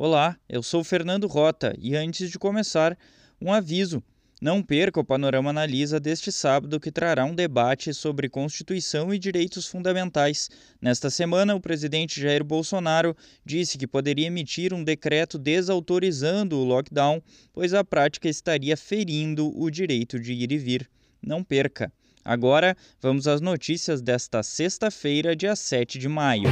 Olá, eu sou Fernando Rota e antes de começar, um aviso. Não perca o Panorama Analisa deste sábado, que trará um debate sobre Constituição e direitos fundamentais. Nesta semana, o presidente Jair Bolsonaro disse que poderia emitir um decreto desautorizando o lockdown, pois a prática estaria ferindo o direito de ir e vir. Não perca! Agora, vamos às notícias desta sexta-feira, dia 7 de maio.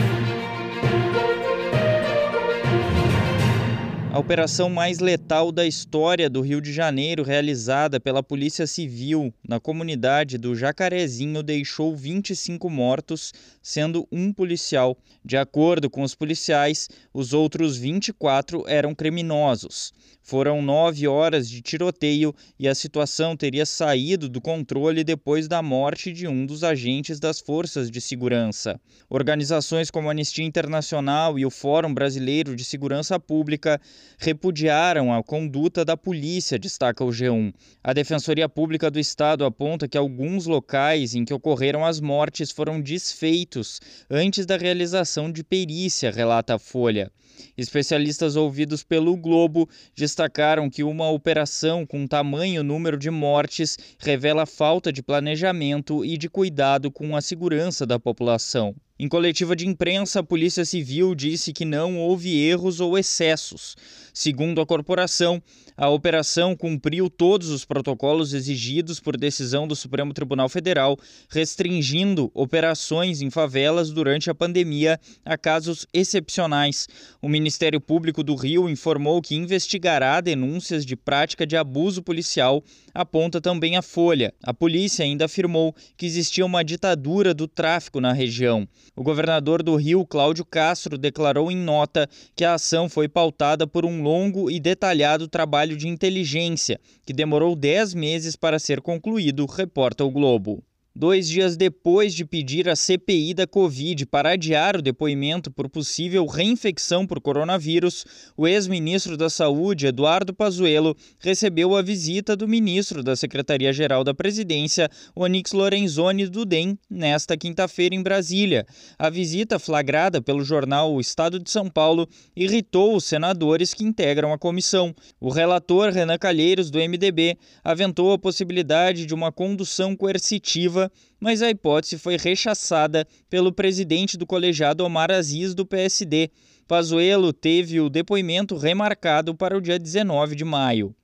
A operação mais letal da história do Rio de Janeiro, realizada pela Polícia Civil na comunidade do Jacarezinho, deixou 25 mortos, sendo um policial. De acordo com os policiais, os outros 24 eram criminosos. Foram nove horas de tiroteio e a situação teria saído do controle depois da morte de um dos agentes das forças de segurança. Organizações como a Anistia Internacional e o Fórum Brasileiro de Segurança Pública repudiaram a conduta da polícia, destaca o G1. A Defensoria Pública do Estado aponta que alguns locais em que ocorreram as mortes foram desfeitos antes da realização de perícia, relata a Folha. Especialistas ouvidos pelo Globo destacaram que uma operação com tamanho número de mortes revela falta de planejamento e de cuidado com a segurança da população. Em coletiva de imprensa, a Polícia Civil disse que não houve erros ou excessos. Segundo a corporação, a operação cumpriu todos os protocolos exigidos por decisão do Supremo Tribunal Federal, restringindo operações em favelas durante a pandemia a casos excepcionais. O Ministério Público do Rio informou que investigará denúncias de prática de abuso policial, aponta também a Folha. A polícia ainda afirmou que existia uma ditadura do tráfico na região. O governador do Rio, Cláudio Castro, declarou em nota que a ação foi pautada por um longo e detalhado trabalho de inteligência, que demorou 10 meses para ser concluído, reporta o Globo. Dois dias depois de pedir a CPI da Covid para adiar o depoimento por possível reinfecção por coronavírus, o ex-ministro da Saúde, Eduardo Pazuello, recebeu a visita do ministro da Secretaria-Geral da Presidência, Onyx Lorenzoni do DEM, nesta quinta-feira em Brasília. A visita, flagrada pelo jornal O Estado de São Paulo, irritou os senadores que integram a comissão. O relator Renan Calheiros, do MDB, aventou a possibilidade de uma condução coercitiva mas a hipótese foi rechaçada pelo presidente do colegiado Omar Aziz do PSD. Pazuello teve o depoimento remarcado para o dia 19 de maio.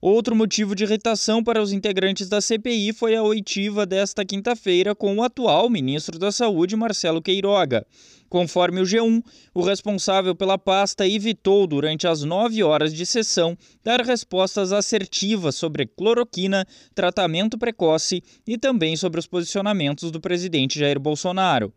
Outro motivo de irritação para os integrantes da CPI foi a oitiva desta quinta-feira com o atual ministro da Saúde, Marcelo Queiroga. Conforme o G1, o responsável pela pasta evitou, durante as nove horas de sessão, dar respostas assertivas sobre cloroquina, tratamento precoce e também sobre os posicionamentos do presidente Jair Bolsonaro.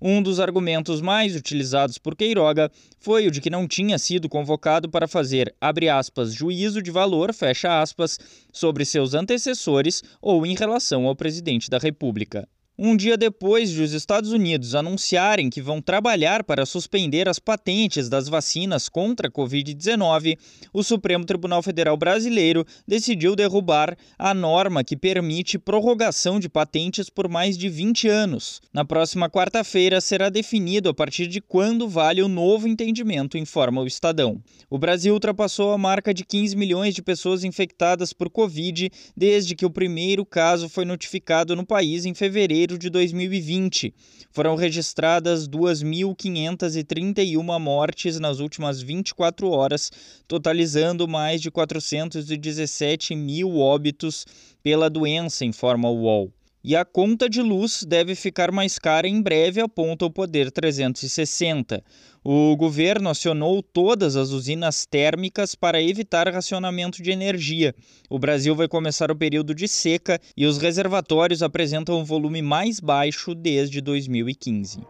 Um dos argumentos mais utilizados por Queiroga foi o de que não tinha sido convocado para fazer, abre aspas, juízo de valor, fecha aspas, sobre seus antecessores ou em relação ao presidente da República. Um dia depois de os Estados Unidos anunciarem que vão trabalhar para suspender as patentes das vacinas contra a Covid-19, o Supremo Tribunal Federal Brasileiro decidiu derrubar a norma que permite prorrogação de patentes por mais de 20 anos. Na próxima quarta-feira será definido a partir de quando vale o novo entendimento, informa o Estadão. O Brasil ultrapassou a marca de 15 milhões de pessoas infectadas por Covid desde que o primeiro caso foi notificado no país em fevereiro janeiro de 2020. Foram registradas 2.531 mortes nas últimas 24 horas, totalizando mais de 417 mil óbitos pela doença, informa o UOL. E a conta de luz deve ficar mais cara em breve, aponta o Poder 360. O governo acionou todas as usinas térmicas para evitar racionamento de energia. O Brasil vai começar o período de seca e os reservatórios apresentam um volume mais baixo desde 2015.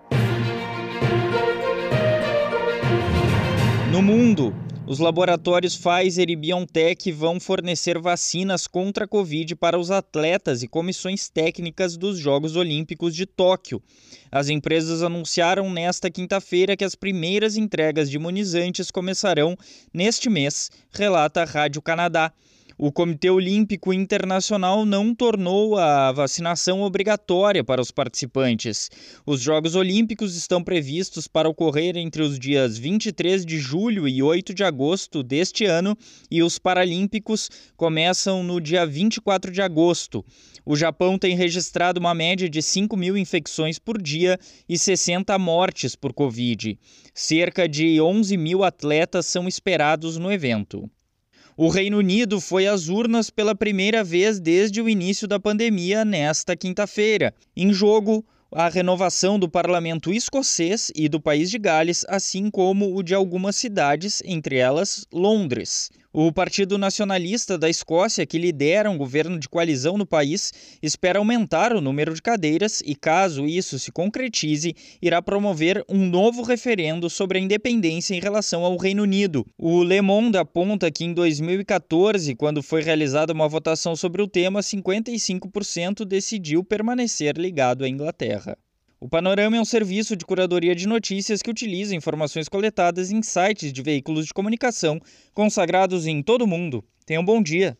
No mundo, os laboratórios Pfizer e BioNTech vão fornecer vacinas contra a Covid para os atletas e comissões técnicas dos Jogos Olímpicos de Tóquio. As empresas anunciaram nesta quinta-feira que as primeiras entregas de imunizantes começarão neste mês, relata a Rádio Canadá. O Comitê Olímpico Internacional não tornou a vacinação obrigatória para os participantes. Os Jogos Olímpicos estão previstos para ocorrer entre os dias 23 de julho e 8 de agosto deste ano e os Paralímpicos começam no dia 24 de agosto. O Japão tem registrado uma média de 5 mil infecções por dia e 60 mortes por Covid. Cerca de 11 mil atletas são esperados no evento. O Reino Unido foi às urnas pela primeira vez desde o início da pandemia nesta quinta-feira. Em jogo, a renovação do parlamento escocês e do país de Gales, assim como o de algumas cidades, entre elas Londres. O Partido Nacionalista da Escócia, que lidera um governo de coalizão no país, espera aumentar o número de cadeiras e, caso isso se concretize, irá promover um novo referendo sobre a independência em relação ao Reino Unido. O Le Monde aponta que em 2014, quando foi realizada uma votação sobre o tema, 55% decidiu permanecer ligado à Inglaterra. O Panorama é um serviço de curadoria de notícias que utiliza informações coletadas em sites de veículos de comunicação consagrados em todo o mundo. Tenha um bom dia.